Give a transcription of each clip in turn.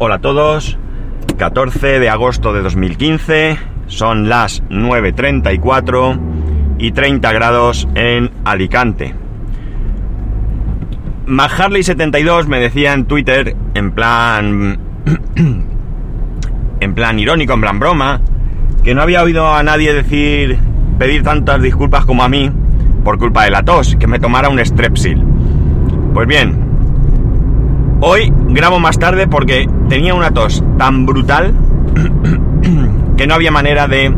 Hola a todos, 14 de agosto de 2015, son las 9.34 y 30 grados en Alicante. McHarley72 me decía en Twitter, en plan... en plan irónico, en plan broma, que no había oído a nadie decir, pedir tantas disculpas como a mí por culpa de la tos, que me tomara un strepsil. Pues bien, Hoy grabo más tarde porque tenía una tos tan brutal que no había manera de,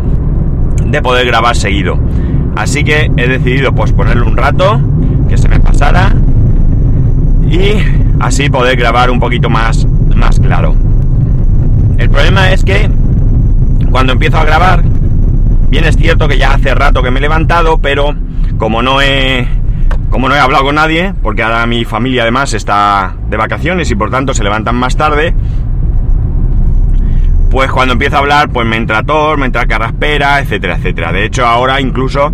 de poder grabar seguido. Así que he decidido posponerlo un rato, que se me pasara y así poder grabar un poquito más, más claro. El problema es que cuando empiezo a grabar, bien es cierto que ya hace rato que me he levantado, pero como no he como no he hablado con nadie, porque ahora mi familia además está de vacaciones y por tanto se levantan más tarde, pues cuando empiezo a hablar, pues me entra tos, me entra carraspera, etcétera, etcétera. De hecho, ahora incluso,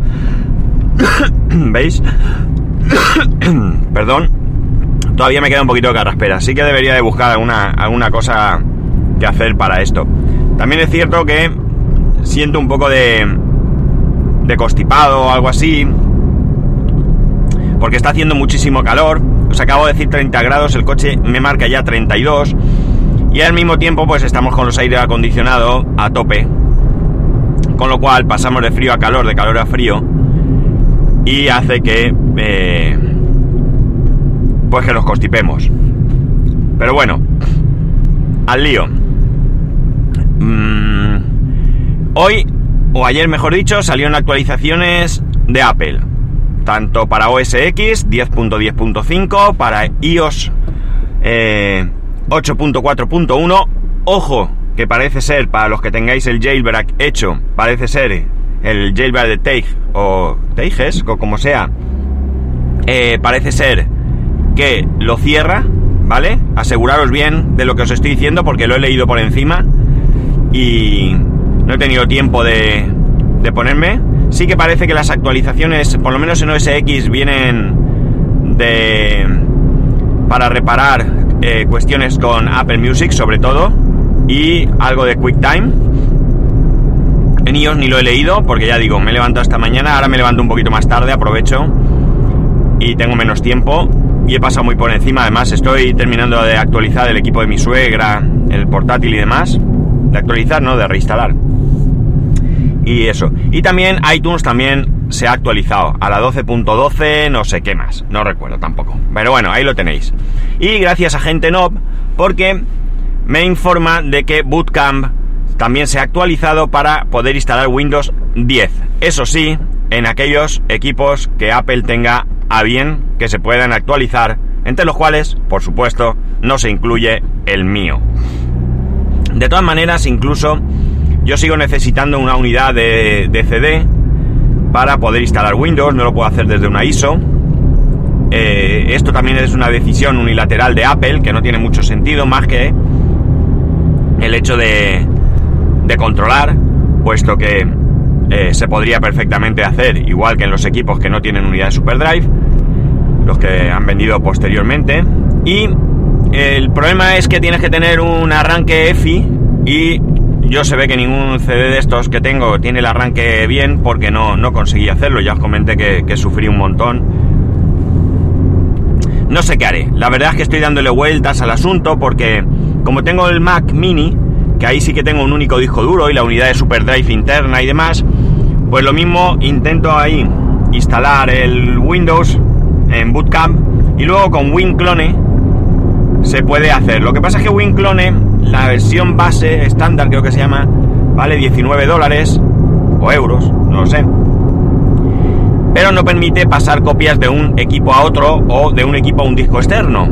¿veis? Perdón, todavía me queda un poquito de carraspera, así que debería de buscar alguna, alguna cosa que hacer para esto. También es cierto que siento un poco de, de constipado o algo así, porque está haciendo muchísimo calor. Os acabo de decir 30 grados, el coche me marca ya 32. Y al mismo tiempo, pues estamos con los aire acondicionados a tope. Con lo cual pasamos de frío a calor, de calor a frío. Y hace que. Eh, pues que nos constipemos. Pero bueno, al lío. Mm, hoy, o ayer mejor dicho, salieron actualizaciones de Apple tanto para OS X 10.10.5, para iOS 8.4.1. Eh, Ojo, que parece ser, para los que tengáis el jailbreak hecho, parece ser el jailbreak de Teig o Teiges, o como sea, eh, parece ser que lo cierra, ¿vale? Aseguraros bien de lo que os estoy diciendo porque lo he leído por encima y no he tenido tiempo de, de ponerme sí que parece que las actualizaciones, por lo menos en OS X, vienen de para reparar eh, cuestiones con Apple Music sobre todo y algo de QuickTime. En iOS ni lo he leído porque ya digo, me levanto esta mañana, ahora me levanto un poquito más tarde, aprovecho y tengo menos tiempo y he pasado muy por encima. Además, estoy terminando de actualizar el equipo de mi suegra, el portátil y demás. De actualizar, no, de reinstalar y eso. Y también iTunes también se ha actualizado a la 12.12, no sé qué más, no recuerdo tampoco. Pero bueno, ahí lo tenéis. Y gracias a gente Nob, porque me informa de que Bootcamp también se ha actualizado para poder instalar Windows 10. Eso sí, en aquellos equipos que Apple tenga a bien que se puedan actualizar, entre los cuales, por supuesto, no se incluye el mío. De todas maneras, incluso yo sigo necesitando una unidad de, CD para poder instalar Windows, no lo puedo hacer desde una ISO. Eh, esto también es una decisión unilateral de Apple que no tiene mucho sentido más que el hecho de, controlar, puesto que eh, se podría perfectamente hacer igual que en los equipos que no tienen unidad de SuperDrive, los que han vendido posteriormente. Y el problema es que tienes que tener un arranque EFI y yo se ve que ningún CD de estos que tengo tiene el arranque bien porque no, no conseguí hacerlo. Ya os comenté que, sufrí un montón. No sé qué haré. La verdad es que estoy dándole vueltas al asunto porque como tengo el Mac mini, que ahí sí que tengo un único disco duro y la unidad de SuperDrive interna y demás, pues lo mismo intento ahí instalar el Windows en Bootcamp y luego con WinClone se puede hacer. Lo que pasa es que WinClone la versión base estándar creo que se llama, vale 19 dólares o euros, no lo sé. Pero no permite pasar copias de un equipo a otro o de un equipo a un disco externo.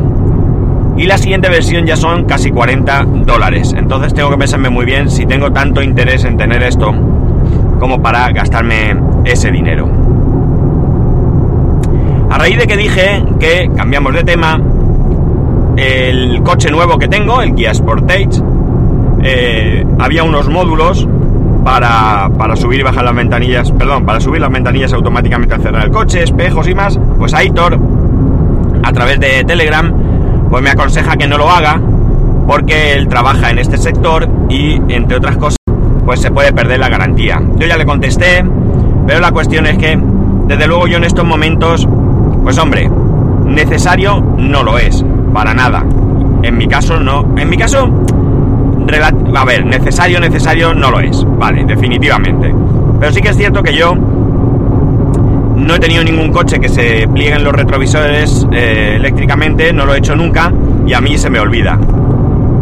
Y la siguiente versión ya son casi 40 dólares. Entonces tengo que pensarme muy bien si tengo tanto interés en tener esto como para gastarme ese dinero. A raíz de que dije que cambiamos de tema, el coche nuevo que tengo, el Kia Sportage, eh, había unos módulos para, para, subir y bajar las ventanillas, perdón, para subir las ventanillas automáticamente al cerrar el coche, espejos y más, pues Aitor, a través de Telegram, pues me aconseja que no lo haga, porque él trabaja en este sector y, entre otras cosas, pues se puede perder la garantía. Yo ya le contesté, pero la cuestión es que, desde luego yo en estos momentos, pues hombre, necesario no lo es, para nada. En mi caso no, en mi caso, a ver, necesario, necesario no lo es, vale, definitivamente. Pero sí que es cierto que yo no he tenido ningún coche que se plieguen los retrovisores eh, eléctricamente, no lo he hecho nunca y a mí se me olvida.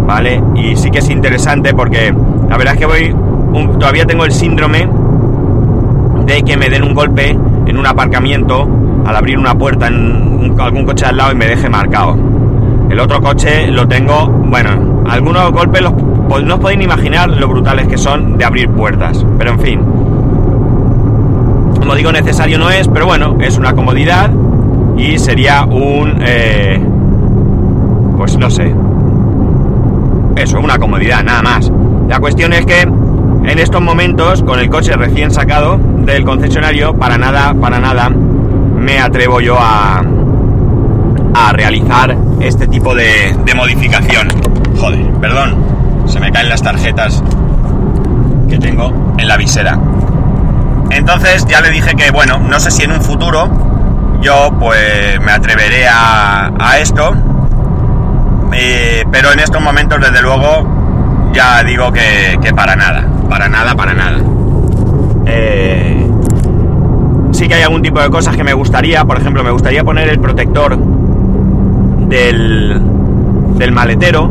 ¿Vale? Y sí que es interesante porque la verdad es que voy. todavía tengo el síndrome de que me den un golpe en un aparcamiento al abrir una puerta en algún coche al lado y me deje marcado. El otro coche lo tengo, bueno, algunos golpes los, no os podéis imaginar lo brutales que son de abrir puertas. Pero en fin, como digo, necesario no es, pero bueno, es una comodidad y sería un... Eh, pues no sé. Eso, una comodidad, nada más. La cuestión es que en estos momentos, con el coche recién sacado del concesionario, para nada, para nada, me atrevo yo a, a realizar este tipo de, de modificación. Joder, perdón, se me caen las tarjetas que tengo en la visera. Entonces ya le dije que, bueno, no sé si en un futuro yo pues me atreveré a, esto, eh, pero en estos momentos desde luego ya digo que, para nada, para nada, para nada. Eh, sí que hay algún tipo de cosas que me gustaría, por ejemplo, me gustaría poner el protector del, del maletero,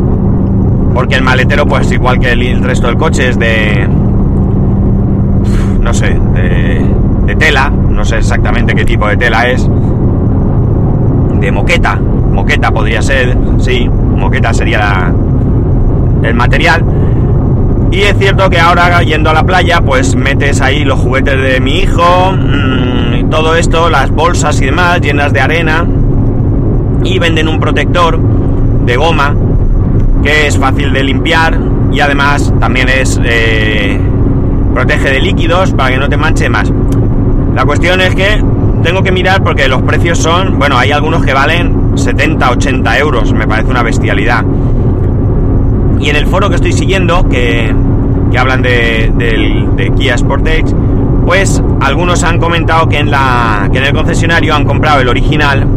porque el maletero pues igual que el resto del coche es de no sé, de, tela, no sé exactamente qué tipo de tela es, de moqueta, moqueta podría ser, sí, moqueta sería el material. Y es cierto que ahora yendo a la playa, pues metes ahí los juguetes de mi hijo, mmm, todo esto, las bolsas y demás llenas de arena, y venden un protector de goma que es fácil de limpiar y además también es eh, protege de líquidos para que no te manche más. La cuestión es que tengo que mirar porque los precios son, bueno, hay algunos que valen 70, 80 euros, me parece una bestialidad. Y en el foro que estoy siguiendo, que, que hablan de, de, Kia Sportage, pues algunos han comentado que en, la, que en el concesionario han comprado el original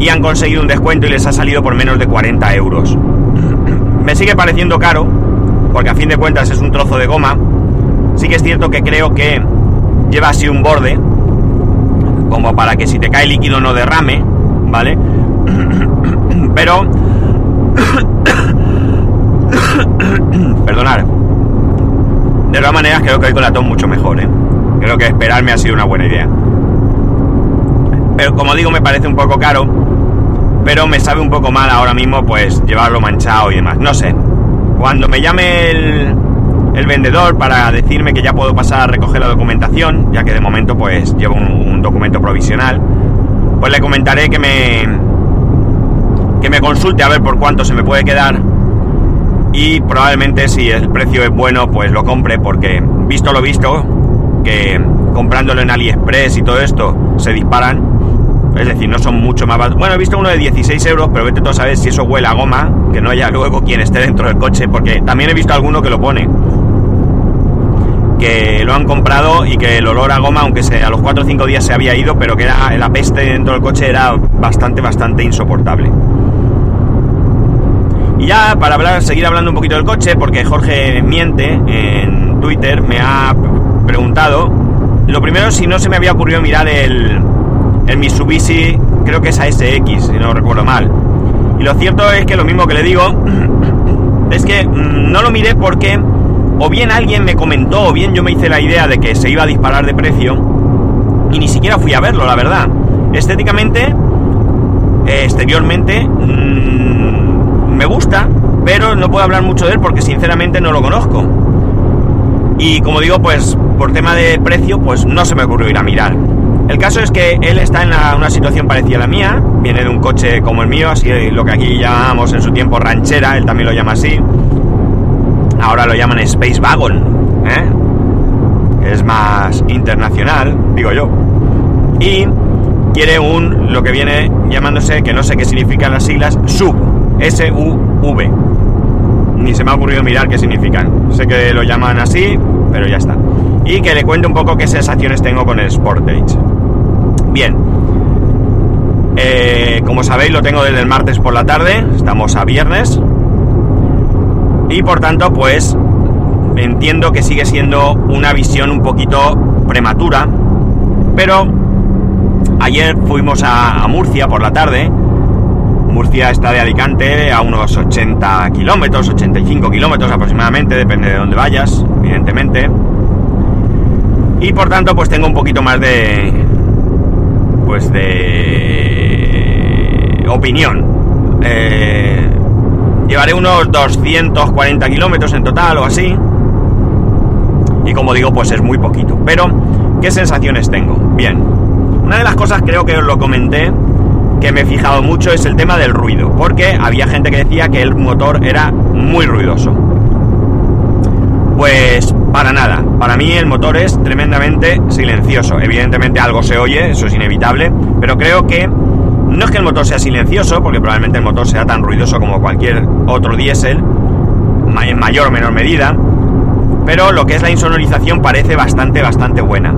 y han conseguido un descuento y les ha salido por menos de 40 euros. Me sigue pareciendo caro, porque a fin de cuentas es un trozo de goma, Sí que es cierto que creo que lleva así un borde, como para que si te cae líquido no derrame, ¿vale? Pero... Perdonar. De todas maneras creo que hoy con la mucho mejor, ¿eh? Creo que esperarme ha sido una buena idea. Pero como digo, me parece un poco caro. Pero me sabe un poco mal ahora mismo, pues, llevarlo manchado y demás. No sé. Cuando me llame el, el vendedor para decirme que ya puedo pasar a recoger la documentación, ya que de momento pues llevo un, documento provisional, pues le comentaré que me que me consulte a ver por cuánto se me puede quedar y probablemente si el precio es bueno pues lo compre porque visto lo visto que comprándolo en AliExpress y todo esto se disparan es decir, no son mucho más Bueno, he visto uno de 16 euros, pero vete tú a saber si eso huele a goma, que no haya luego quien esté dentro del coche, porque también he visto alguno que lo pone que lo han comprado y que el olor a goma, aunque sea a los 4 o 5 días se había ido, pero que era la peste dentro del coche era bastante, bastante insoportable. Y ya para hablar, seguir hablando un poquito del coche, porque Jorge Miente en Twitter me ha preguntado, lo primero si no se me había ocurrido mirar el, el Mitsubishi, creo que es ASX, si no recuerdo mal. Y lo cierto es que lo mismo que le digo, es que mm, no lo miré porque o bien alguien me comentó, o bien yo me hice la idea de que se iba a disparar de precio y ni siquiera fui a verlo, la verdad. Estéticamente, exteriormente, mm, me gusta, pero no puedo hablar mucho de él porque sinceramente no lo conozco. Y como digo, pues por tema de precio, pues no se me ocurrió ir a mirar. El caso es que él está en una situación parecida a la mía, viene de un coche como el mío, así lo que aquí llamamos en su tiempo ranchera, él también lo llama así, ahora lo llaman Space Wagon, ¿eh? es más internacional, digo yo. Y quiere un, lo que viene llamándose, que no sé qué significan las siglas, SUV, S-U-V, ni se me ha ocurrido mirar qué significan. Sé que lo llaman así, pero ya está. Y que le cuente un poco qué sensaciones tengo con el Sportage. Bien. Eh, como sabéis, lo tengo desde el martes por la tarde. Estamos a viernes. Y por tanto, pues entiendo que sigue siendo una visión un poquito prematura. Pero ayer fuimos a, a Murcia por la tarde Murcia está de Alicante a unos 80 kilómetros, 85 kilómetros aproximadamente, depende de dónde vayas, evidentemente. Y por tanto, pues tengo un poquito más de. Pues de. opinión. Eh, llevaré unos 240 kilómetros en total o así. Y como digo, pues es muy poquito. Pero, ¿qué sensaciones tengo? Bien. Una de las cosas creo que os lo comenté que me he fijado mucho es el tema del ruido, porque había gente que decía que el motor era muy ruidoso. Pues para nada, para mí el motor es tremendamente silencioso. Evidentemente algo se oye, eso es inevitable, pero creo que no es que el motor sea silencioso, porque probablemente el motor sea tan ruidoso como cualquier otro diésel, en mayor o menor medida, pero lo que es la insonorización parece bastante, bastante buena.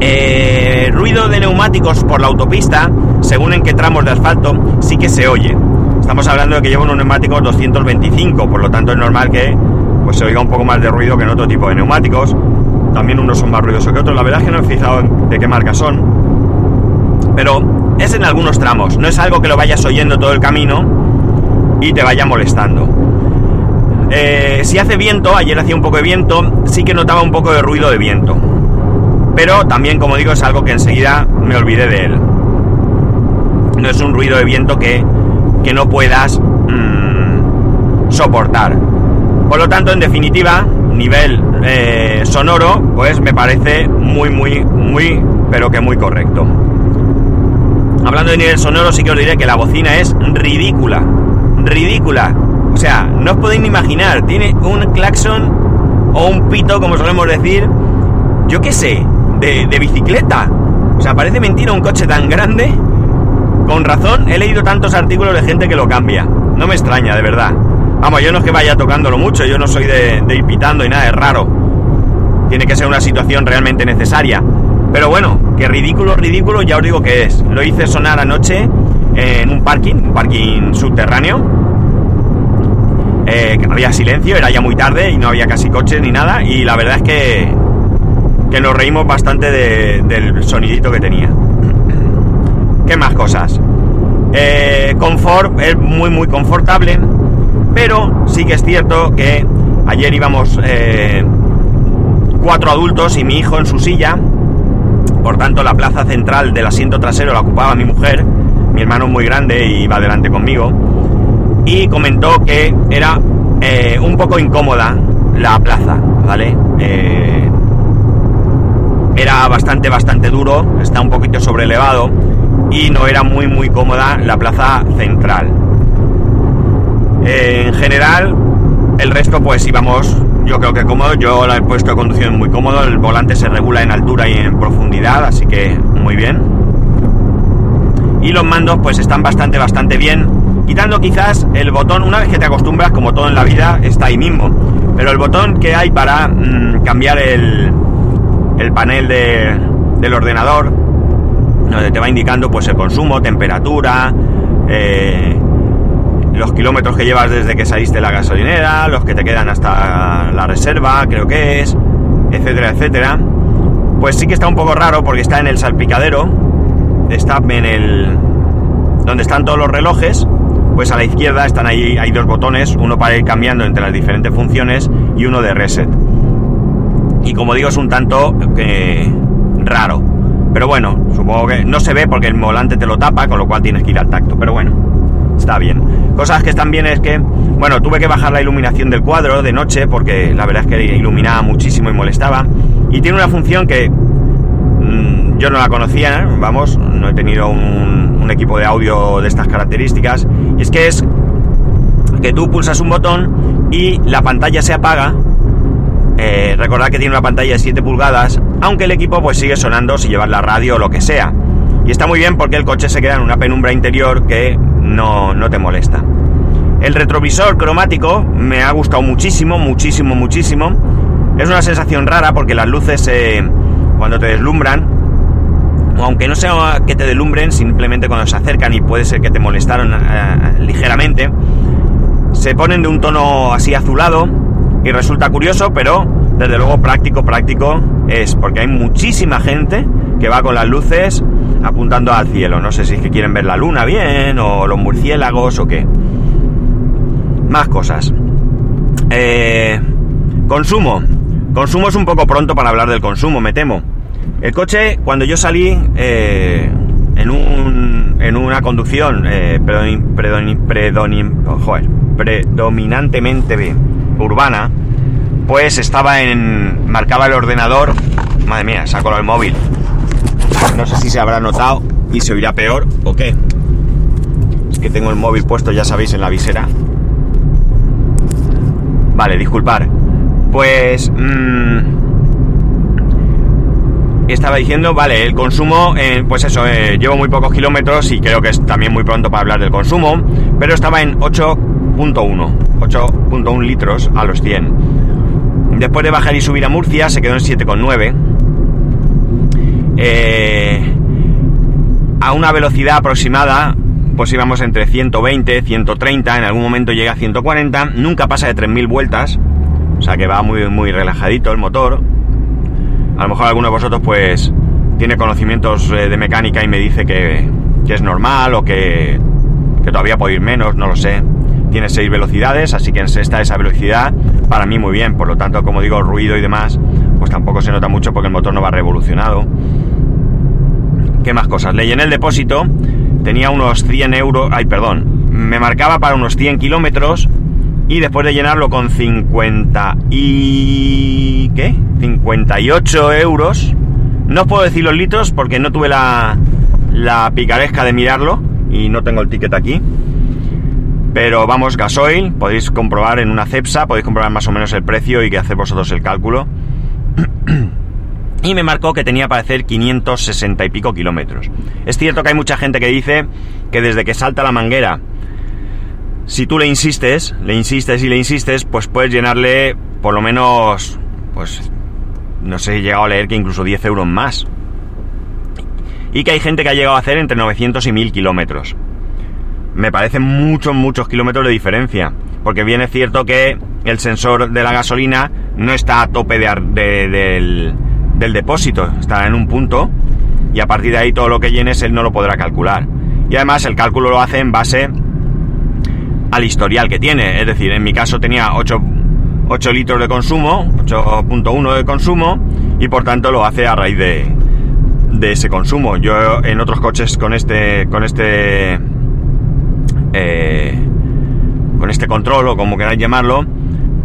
Eh, ruido de neumáticos por la autopista, según en qué tramos de asfalto, sí que se oye. Estamos hablando de que llevo unos neumáticos 225, por lo tanto es normal que pues, se oiga un poco más de ruido que en otro tipo de neumáticos. También unos son más ruidosos que otros. La verdad es que no he fijado de qué marca son. Pero es en algunos tramos. No es algo que lo vayas oyendo todo el camino y te vaya molestando. Eh, si hace viento, ayer hacía un poco de viento, sí que notaba un poco de ruido de viento pero también, como digo, es algo que enseguida me olvidé de él. No es un ruido de viento que, que no puedas mmm, soportar. Por lo tanto, en definitiva, nivel eh, sonoro, pues me parece muy, muy, muy, pero que muy correcto. Hablando de nivel sonoro, sí que os diré que la bocina es ridícula. Ridícula. O sea, no os podéis ni imaginar. Tiene un claxon o un pito, como solemos decir. Yo qué sé, de, bicicleta. O sea, parece mentira un coche tan grande. Con razón, he leído tantos artículos de gente que lo cambia. No me extraña, de verdad. Vamos, yo no es que vaya tocándolo mucho, yo no soy de, ir pitando y nada, es raro. Tiene que ser una situación realmente necesaria. Pero bueno, que ridículo, ridículo, ya os digo que es. Lo hice sonar anoche en un parking, un parking subterráneo. Eh, había silencio, era ya muy tarde y no había casi coches ni nada. Y la verdad es que que nos reímos bastante del sonidito que tenía. ¿Qué más cosas? Eh, confort es muy muy confortable, pero sí que es cierto que ayer íbamos eh, cuatro adultos y mi hijo en su silla, por tanto la plaza central del asiento trasero la ocupaba mi mujer, mi hermano muy grande y iba adelante conmigo, y comentó que era eh, un poco incómoda la plaza, ¿vale? era bastante, bastante duro, está un poquito sobrelevado y no era muy, muy cómoda la plaza central. En general, el resto pues íbamos, yo creo que cómodo, yo la he puesto de conducción muy cómodo, el volante se regula en altura y en profundidad, así que muy bien. Y los mandos pues están bastante, bastante bien, quitando quizás el botón, una vez que te acostumbras, como todo en la vida, está ahí mismo. Pero el botón que hay para mm, cambiar el, el panel del ordenador, donde te va indicando pues el consumo, temperatura, eh, los kilómetros que llevas desde que saliste de la gasolinera, los que te quedan hasta la reserva, creo que es, etcétera, etcétera. Pues sí que está un poco raro porque está en el salpicadero, está en el donde están todos los relojes, pues a la izquierda están ahí hay dos botones, uno para ir cambiando entre las diferentes funciones y uno de reset y como digo es un tanto eh, raro. Pero bueno, supongo que no se ve porque el volante te lo tapa, con lo cual tienes que ir al tacto. Pero bueno, está bien. Cosas que están bien es que, bueno, tuve que bajar la iluminación del cuadro de noche porque la verdad es que iluminaba muchísimo y molestaba. Y tiene una función que mm, yo no la conocía, vamos, no he tenido un, equipo de audio de estas características. Y es que es que tú pulsas un botón y la pantalla se apaga eh, recordad que tiene una pantalla de 7 pulgadas, aunque el equipo pues sigue sonando si llevas la radio o lo que sea. Y está muy bien porque el coche se queda en una penumbra interior que no, te molesta. El retrovisor cromático me ha gustado muchísimo, muchísimo, muchísimo. Es una sensación rara porque las luces eh, cuando te deslumbran, aunque no sea que te deslumbren, simplemente cuando se acercan y puede ser que te molestaron eh, ligeramente, se ponen de un tono así azulado y resulta curioso, pero desde luego práctico, práctico es, porque hay muchísima gente que va con las luces apuntando al cielo. No sé si es que quieren ver la luna bien, o los murciélagos, o qué. Más cosas. Eh, consumo. Consumo es un poco pronto para hablar del consumo, me temo. El coche, cuando yo salí eh, en, un, en una conducción eh, predominantemente urbana, pues estaba en. marcaba el ordenador. Madre mía, saco el móvil. No sé si se habrá notado y se oirá peor o qué. Es que tengo el móvil puesto, ya sabéis, en la visera. Vale, disculpar. Pues... Mmm, estaba diciendo, vale, el consumo, eh, pues eso, eh, llevo muy pocos kilómetros y creo que es también muy pronto para hablar del consumo, pero estaba en 8.1, 8.1 litros a los 100. Después de bajar y subir a Murcia se quedó en 7.9 eh, a una velocidad aproximada, pues íbamos entre 120, 130, en algún momento llega a 140, nunca pasa de 3.000 vueltas, o sea que va muy, muy relajadito el motor. A lo mejor alguno de vosotros pues tiene conocimientos eh, de mecánica y me dice que, que es normal o que, que todavía puede ir menos, no lo sé. Tiene 6 velocidades, así que en sexta esa velocidad para mí muy bien, por lo tanto como digo ruido y demás pues tampoco se nota mucho porque el motor no va revolucionado. ¿Qué más cosas? Le llené el depósito, tenía unos 100 euros, ay, perdón, me marcaba para unos 100 kilómetros y después de llenarlo con 50 y... ¿qué? 58 euros. No os puedo decir los litros porque no tuve la, la picaresca de mirarlo y no tengo el ticket aquí. Pero vamos, gasoil, podéis comprobar en una CEPSA, podéis comprobar más o menos el precio y que hacer vosotros el cálculo y me marcó que tenía para hacer 560 y pico kilómetros. Es cierto que hay mucha gente que dice que desde que salta la manguera, si tú le insistes, le insistes y le insistes, pues puedes llenarle por lo menos, pues, no sé, he llegado a leer que incluso 10 euros más. Y que hay gente que ha llegado a hacer entre 900 y 1000 kilómetros. Me parecen muchos, muchos kilómetros de diferencia. Porque bien es cierto que el sensor de la gasolina no está a tope de, del, depósito, está en un punto y a partir de ahí todo lo que llenes él no lo podrá calcular. Y además el cálculo lo hace en base al historial que tiene, es decir, en mi caso tenía 8, 8 litros de consumo, 8.1 de consumo y por tanto lo hace a raíz de, de ese consumo. Yo en otros coches con este con este eh, con este control o como queráis llamarlo,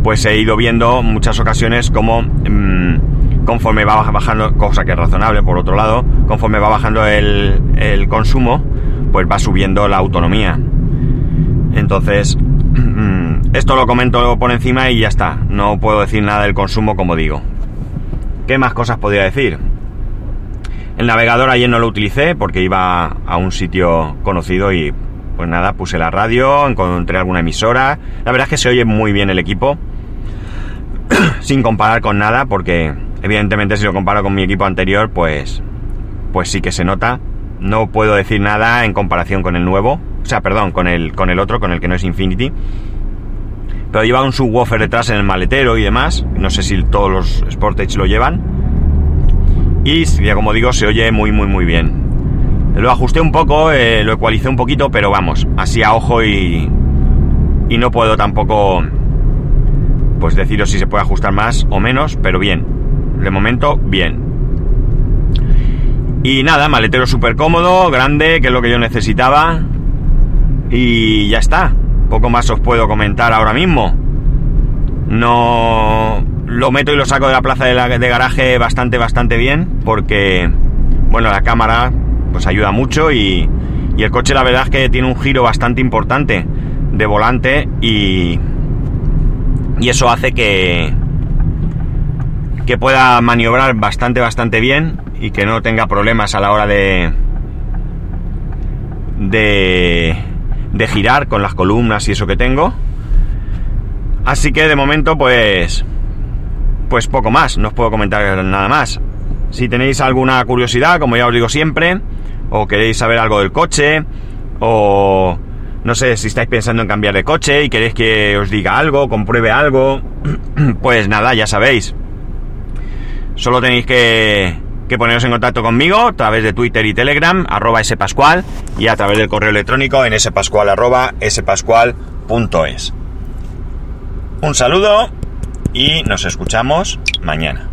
pues he ido viendo muchas ocasiones como mm, conforme va bajando, cosa que es razonable por otro lado, conforme va bajando el, el consumo, pues va subiendo la autonomía. Entonces, mm, esto lo comento por encima y ya está. No puedo decir nada del consumo como digo. ¿Qué más cosas podría decir? El navegador ayer no lo utilicé porque iba a un sitio conocido y pues nada, puse la radio, encontré alguna emisora. La verdad es que se oye muy bien el equipo. sin comparar con nada, porque evidentemente si lo comparo con mi equipo anterior, pues, pues sí que se nota. No puedo decir nada en comparación con el nuevo. O sea, perdón, con el, con el otro, con el que no es Infinity. Pero lleva un subwoofer detrás en el maletero y demás. No sé si todos los Sportage lo llevan. Y ya como digo, se oye muy, muy, muy bien. Lo ajusté un poco, eh, lo ecualicé un poquito, pero vamos, así a ojo y, y no puedo tampoco pues deciros si se puede ajustar más o menos, pero bien. De momento, bien. Y nada, maletero súper cómodo, grande, que es lo que yo necesitaba. Y ya está. Poco más os puedo comentar ahora mismo. No lo meto y lo saco de la plaza de, de garaje bastante, bastante bien, porque, bueno, la cámara pues ayuda mucho y, y el coche la verdad es que tiene un giro bastante importante de volante y, y eso hace que, que pueda maniobrar bastante, bastante bien y que no tenga problemas a la hora de, de, de girar con las columnas y eso que tengo. Así que de momento pues pues poco más, no os puedo comentar nada más. Si tenéis alguna curiosidad, como ya os digo siempre, o queréis saber algo del coche, o no sé si estáis pensando en cambiar de coche y queréis que os diga algo, compruebe algo, pues nada, ya sabéis. Solo tenéis que, que poneros en contacto conmigo a través de Twitter y Telegram, arroba spascual, y a través del correo electrónico en spascual arroba spascual.es. Un saludo y nos escuchamos mañana.